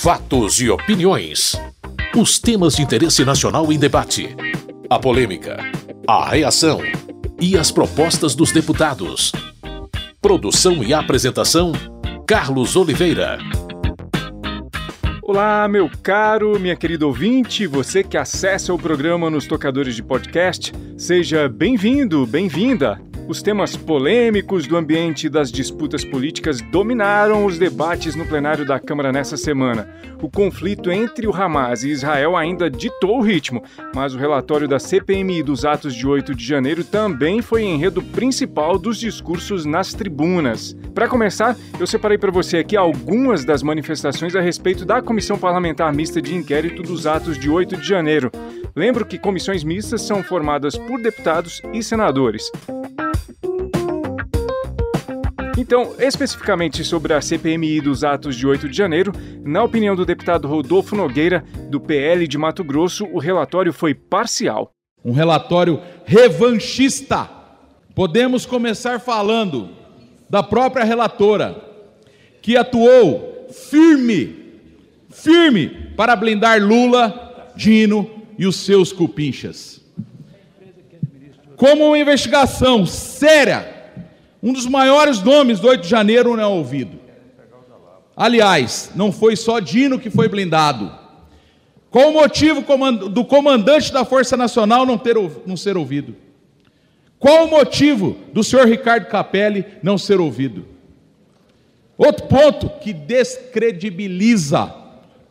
Fatos e opiniões. Os temas de interesse nacional em debate. A polêmica. A reação. E as propostas dos deputados. Produção e apresentação: Carlos Oliveira. Olá, meu caro, minha querida ouvinte, você que acessa o programa nos tocadores de podcast, seja bem-vindo, bem-vinda. Os temas polêmicos do ambiente das disputas políticas dominaram os debates no plenário da Câmara nessa semana. O conflito entre o Hamas e Israel ainda ditou o ritmo, mas o relatório da CPMI dos atos de 8 de janeiro também foi enredo principal dos discursos nas tribunas. Para começar, eu separei para você aqui algumas das manifestações a respeito da Comissão Parlamentar Mista de Inquérito dos atos de 8 de janeiro. Lembro que comissões mistas são formadas por deputados e senadores. Então, especificamente sobre a CPMI dos atos de 8 de janeiro, na opinião do deputado Rodolfo Nogueira, do PL de Mato Grosso, o relatório foi parcial. Um relatório revanchista. Podemos começar falando da própria relatora, que atuou firme, firme para blindar Lula, Dino e os seus cupinchas. Como uma investigação séria um dos maiores nomes do 8 de janeiro não é ouvido. Aliás, não foi só Dino que foi blindado. Qual o motivo do comandante da Força Nacional não, ter, não ser ouvido? Qual o motivo do senhor Ricardo Capelli não ser ouvido? Outro ponto que descredibiliza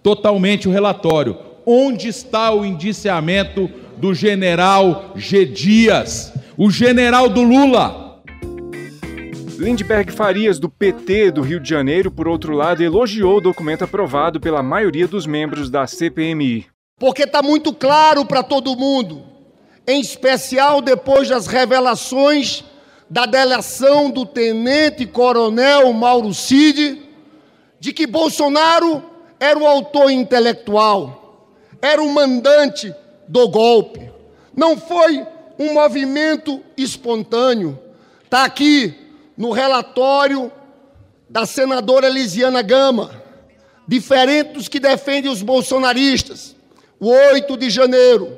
totalmente o relatório: onde está o indiciamento do general G. Dias, o general do Lula? Lindbergh Farias, do PT do Rio de Janeiro, por outro lado, elogiou o documento aprovado pela maioria dos membros da CPMI. Porque está muito claro para todo mundo, em especial depois das revelações da delação do tenente-coronel Mauro Cid, de que Bolsonaro era o autor intelectual, era o mandante do golpe. Não foi um movimento espontâneo. Está aqui no relatório da senadora Elisiana Gama, diferente dos que defendem os bolsonaristas. O 8 de janeiro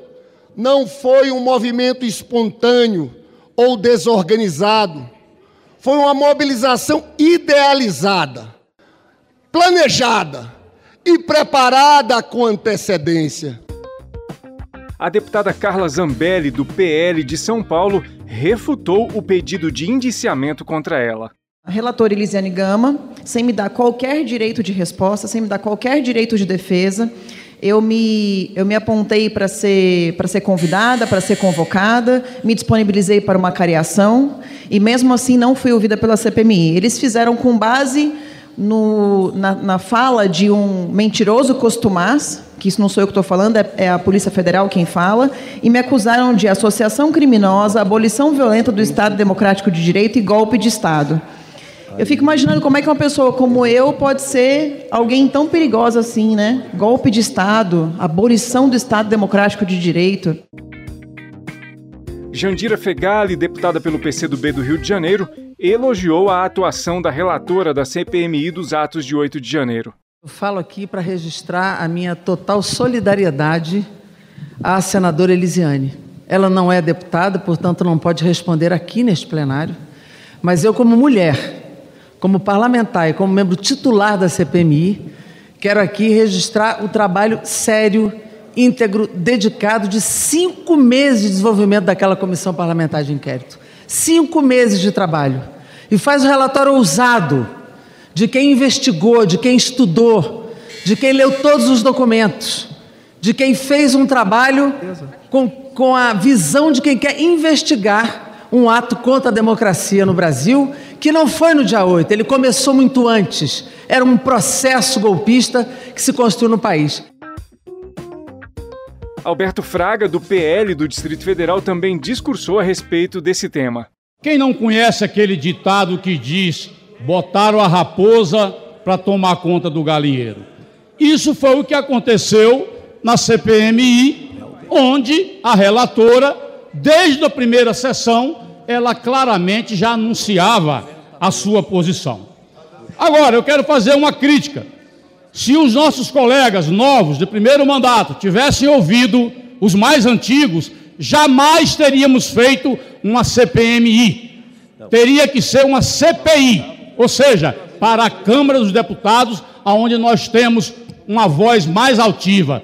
não foi um movimento espontâneo ou desorganizado. Foi uma mobilização idealizada, planejada e preparada com antecedência. A deputada Carla Zambelli, do PL de São Paulo, refutou o pedido de indiciamento contra ela. A relatora Elisiane Gama, sem me dar qualquer direito de resposta, sem me dar qualquer direito de defesa, eu me, eu me apontei para ser, ser convidada, para ser convocada, me disponibilizei para uma cariação e, mesmo assim, não fui ouvida pela CPMI. Eles fizeram com base no, na, na, fala de um mentiroso costumaz, que isso não sou eu que estou falando, é, é, a Polícia Federal quem fala, e me acusaram de associação criminosa, abolição violenta do Estado Democrático de Direito e golpe de Estado. Eu fico imaginando como é que uma pessoa como eu pode ser alguém tão perigosa assim, né? Golpe de Estado, abolição do Estado Democrático de Direito. Jandira Fegali, deputada pelo PCdoB do Rio de Janeiro, elogiou a atuação da relatora da CPMI dos atos de 8 de janeiro. Eu falo aqui para registrar a minha total solidariedade à senadora Elisiane. Ela não é deputada, portanto não pode responder aqui neste plenário, mas eu como mulher, como parlamentar e como membro titular da CPMI, quero aqui registrar o trabalho sério, íntegro, dedicado de cinco meses de desenvolvimento daquela comissão parlamentar de inquérito cinco meses de trabalho e faz um relatório ousado de quem investigou, de quem estudou, de quem leu todos os documentos, de quem fez um trabalho com, com a visão de quem quer investigar um ato contra a democracia no Brasil, que não foi no dia 8, ele começou muito antes. Era um processo golpista que se construiu no país. Alberto Fraga, do PL do Distrito Federal, também discursou a respeito desse tema. Quem não conhece aquele ditado que diz: botaram a raposa para tomar conta do galinheiro? Isso foi o que aconteceu na CPMI, onde a relatora, desde a primeira sessão, ela claramente já anunciava a sua posição. Agora, eu quero fazer uma crítica Se os nossos colegas novos de primeiro mandato tivessem ouvido os mais antigos, jamais teríamos feito uma CPMI. Teria que ser uma CPI, ou seja, para a Câmara dos Deputados, onde nós temos uma voz mais altiva.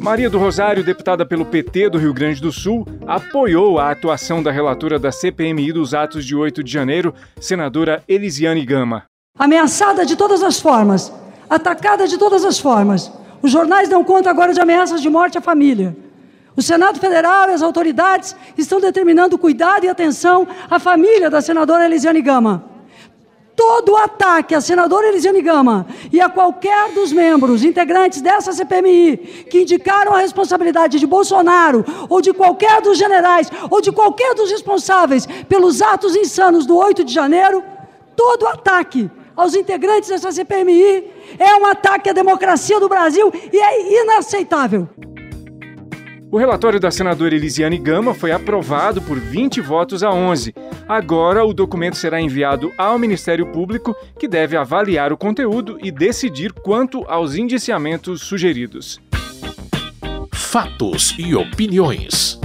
Maria do Rosário, deputada pelo PT do Rio Grande do Sul, apoiou a atuação da relatora da CPMI dos atos de 8 de janeiro, senadora Elisiane Gama. Ameaçada de todas as formas, atacada de todas as formas. Os jornais dão conta agora de ameaças de morte à família. O Senado Federal e as autoridades estão determinando cuidado e atenção à família da senadora Elisiane Gama. Todo ataque à senadora Elisiane Gama e a qualquer dos membros integrantes dessa CPMI que indicaram a responsabilidade de Bolsonaro ou de qualquer dos generais ou de qualquer dos responsáveis pelos atos insanos do 8 de janeiro, todo ataque aos integrantes dessa CPMI é um ataque à democracia do Brasil e é inaceitável. O relatório da senadora Elisiane Gama foi aprovado por 20 votos a 11. Agora, o documento será enviado ao Ministério Público, que deve avaliar o conteúdo e decidir quanto aos indiciamentos sugeridos. Fatos e opiniões.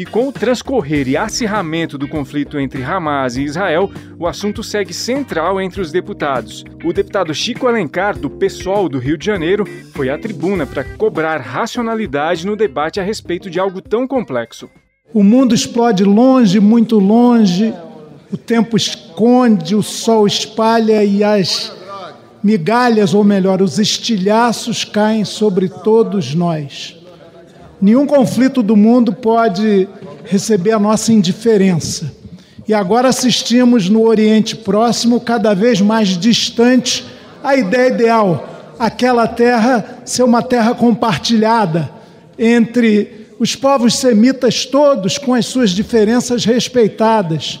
E com o transcorrer e acirramento do conflito entre Hamas e Israel, o assunto segue central entre os deputados. O deputado Chico Alencar, do PSOL do Rio de Janeiro, foi à tribuna para cobrar racionalidade no debate a respeito de algo tão complexo. O mundo explode longe, muito longe, o tempo esconde, o sol espalha e as migalhas, ou melhor, os estilhaços caem sobre todos nós. Nenhum conflito do mundo pode receber a nossa indiferença. E agora assistimos no Oriente Próximo, cada vez mais distante, a ideia ideal, aquela terra ser uma terra compartilhada entre os povos semitas todos, com as suas diferenças respeitadas,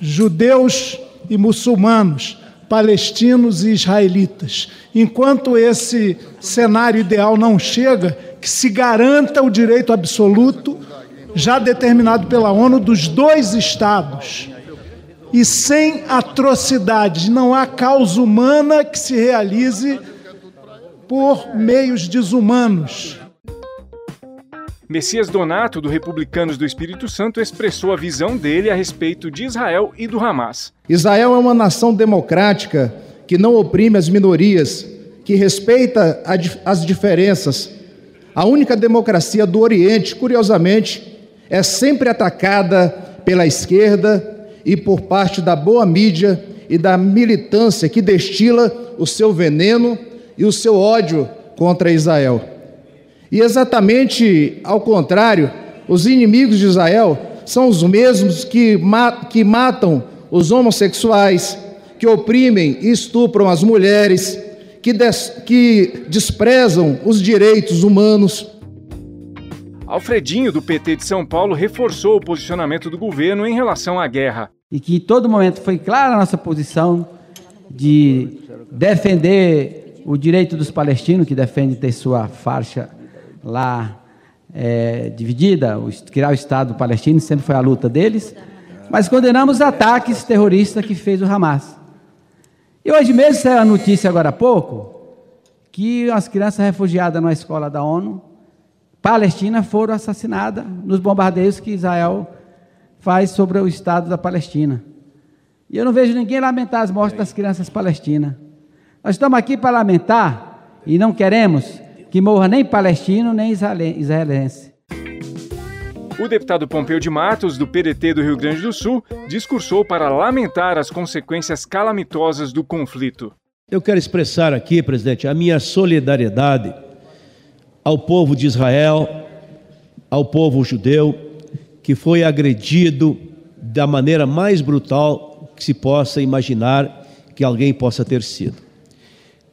judeus e muçulmanos, palestinos e israelitas. Enquanto esse cenário ideal não chega, que se garanta o direito absoluto, já determinado pela ONU, dos dois Estados. E sem atrocidades, não há causa humana que se realize por meios desumanos. Messias Donato, do Republicanos do Espírito Santo, expressou a visão dele a respeito de Israel e do Hamas. Israel é uma nação democrática que não oprime as minorias, que respeita as diferenças, a única democracia do Oriente, curiosamente, é sempre atacada pela esquerda e por parte da boa mídia e da militância que destila o seu veneno e o seu ódio contra Israel. E exatamente ao contrário, os inimigos de Israel são os mesmos que, que matam os homossexuais, que oprimem e estupram as mulheres, que, des que desprezam os direitos humanos. Alfredinho, do PT de São Paulo, reforçou o posicionamento do governo em relação à guerra. E que em todo momento foi clara a nossa posição de defender o direito dos palestinos, que defende ter sua faixa lá é, dividida, o, criar o Estado palestino, sempre foi a luta deles, mas condenamos os ataques terroristas que fez o Hamas. E hoje mesmo saiu a notícia agora há pouco que as crianças refugiadas na escola da ONU, Palestina, foram assassinadas nos bombardeios que Israel faz sobre o Estado da Palestina. E eu não vejo ninguém lamentar as mortes das crianças palestinas. Nós estamos aqui para lamentar e não queremos que morra nem palestino nem israelense. O deputado Pompeu de Matos, do PDT do Rio Grande do Sul, discursou para lamentar as consequências calamitosas do conflito. Eu quero expressar aqui, presidente, a minha solidariedade ao povo de Israel, ao povo judeu, que foi agredido da maneira mais brutal que se possa imaginar que alguém possa ter sido.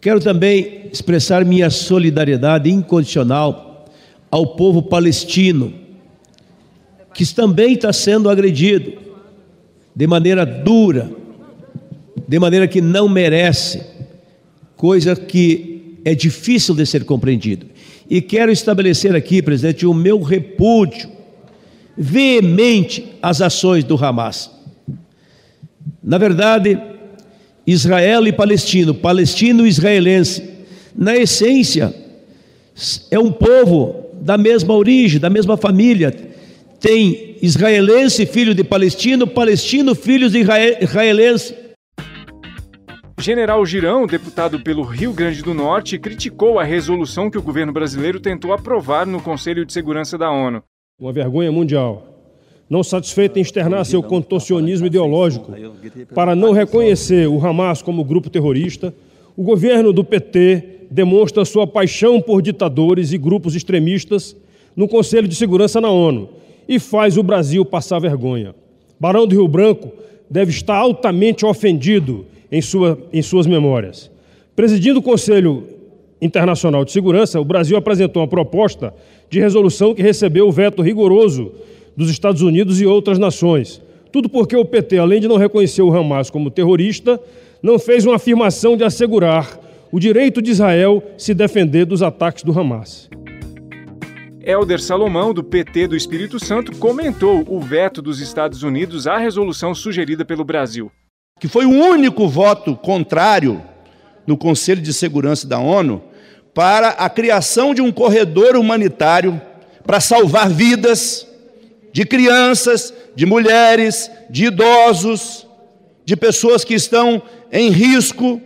Quero também expressar minha solidariedade incondicional ao povo palestino que também está sendo agredido de maneira dura, de maneira que não merece, coisa que é difícil de ser compreendido. E quero estabelecer aqui, presidente, o meu repúdio veemente às ações do Hamas. Na verdade, Israel e palestino, palestino e israelense, na essência, é um povo da mesma origem, da mesma família. Tem israelense, filho de palestino, palestino, filhos de israelense. General Girão, deputado pelo Rio Grande do Norte, criticou a resolução que o governo brasileiro tentou aprovar no Conselho de Segurança da ONU. Uma vergonha mundial. Não satisfeito em externar seu contorcionismo ideológico para não reconhecer o Hamas como grupo terrorista, o governo do PT demonstra sua paixão por ditadores e grupos extremistas no Conselho de Segurança na ONU e faz o Brasil passar vergonha. Barão do Rio Branco deve estar altamente ofendido em, sua, em suas memórias. Presidindo o Conselho Internacional de Segurança, o Brasil apresentou uma proposta de resolução que recebeu o veto rigoroso dos Estados Unidos e outras nações. Tudo porque o PT, além de não reconhecer o Hamas como terrorista, não fez uma afirmação de assegurar o direito de Israel se defender dos ataques do Hamas. Helder Salomão, do PT do Espírito Santo, comentou o veto dos Estados Unidos à resolução sugerida pelo Brasil. Que foi o único voto contrário no Conselho de Segurança da ONU para a criação de um corredor humanitário para salvar vidas de crianças, de mulheres, de idosos, de pessoas que estão em risco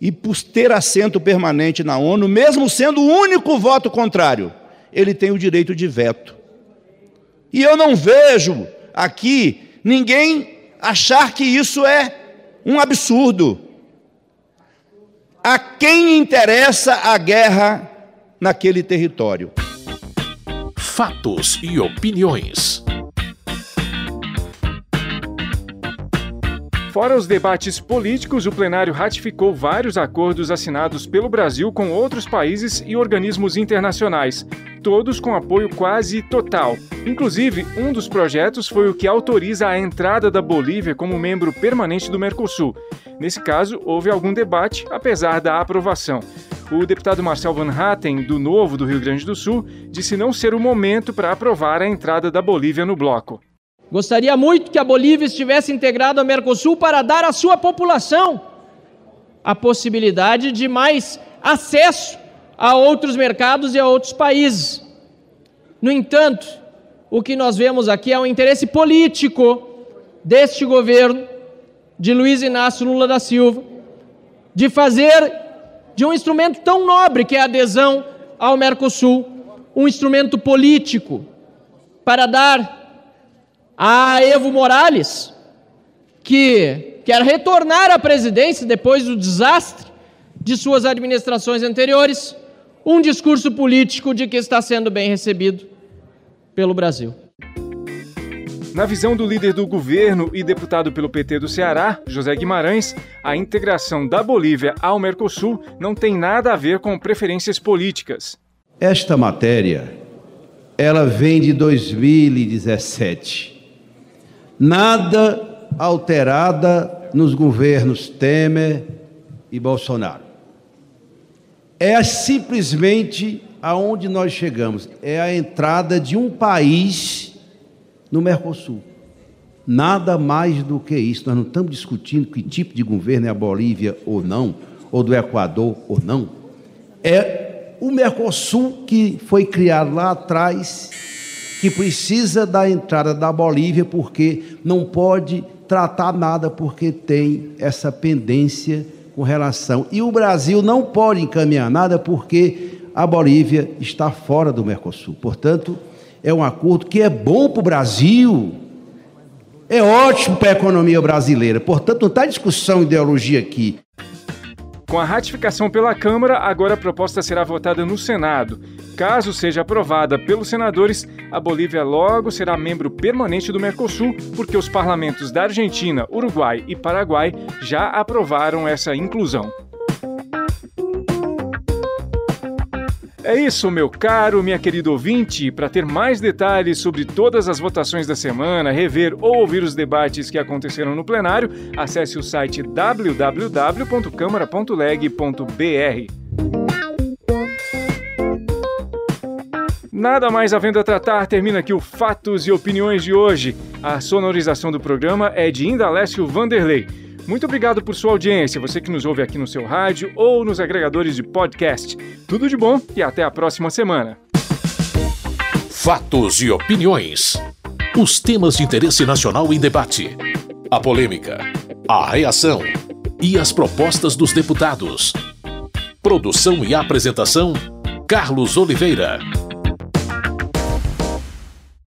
e por ter assento permanente na ONU, mesmo sendo o único voto contrário, ele tem o direito de veto. E eu não vejo aqui ninguém achar que isso é um absurdo. A quem interessa a guerra naquele território? Fatos e opiniões. Fora os debates políticos, o plenário ratificou vários acordos assinados pelo Brasil com outros países e organismos internacionais, todos com apoio quase total. Inclusive, um dos projetos foi o que autoriza a entrada da Bolívia como membro permanente do Mercosul. Nesse caso, houve algum debate, apesar da aprovação. O deputado Marcel Van Hatten, do Novo do Rio Grande do Sul, disse não ser o momento para aprovar a entrada da Bolívia no bloco. Gostaria muito que a Bolívia estivesse integrada ao Mercosul para dar à sua população a possibilidade de mais acesso a outros mercados e a outros países. No entanto, o que nós vemos aqui é o interesse político deste governo, de Luiz Inácio Lula da Silva, de fazer de um instrumento tão nobre que é a adesão ao Mercosul, um instrumento político para dar a Evo Morales, que quer retornar à presidência depois do desastre de suas administrações anteriores, um discurso político de que está sendo bem recebido pelo Brasil. Na visão do líder do governo e deputado pelo PT do Ceará, José Guimarães, a integração da Bolívia ao Mercosul não tem nada a ver com preferências políticas. Esta matéria, ela vem de 2017 nada alterada nos governos Temer e Bolsonaro. É simplesmente aonde nós chegamos, é a entrada de um país no Mercosul. Nada mais do que isso. Nós não estamos discutindo que tipo de governo é a Bolívia ou não, ou do Equador ou não. É o Mercosul que foi criado lá atrás que precisa da entrada da Bolívia porque não pode tratar nada porque tem essa pendência com relação. E o Brasil não pode encaminhar nada porque a Bolívia está fora do Mercosul. Portanto, é um acordo que é bom para o Brasil, é ótimo para a economia brasileira. Portanto, não está discussão ideologia aqui. Com a ratificação pela Câmara, agora a proposta será votada no Senado. Caso seja aprovada pelos senadores, a Bolívia logo será membro permanente do Mercosul, porque os parlamentos da Argentina, Uruguai e Paraguai já aprovaram essa inclusão. É isso, meu caro, minha querida ouvinte. Para ter mais detalhes sobre todas as votações da semana, rever ou ouvir os debates que aconteceram no plenário, acesse o site www.câmara.leg.br. Nada mais havendo a tratar, termina aqui o Fatos e Opiniões de hoje. A sonorização do programa é de Indalécio Vanderlei. Muito obrigado por sua audiência, você que nos ouve aqui no seu rádio ou nos agregadores de podcast. Tudo de bom e até a próxima semana. Fatos e opiniões. Os temas de interesse nacional em debate. A polêmica, a reação e as propostas dos deputados. Produção e apresentação: Carlos Oliveira.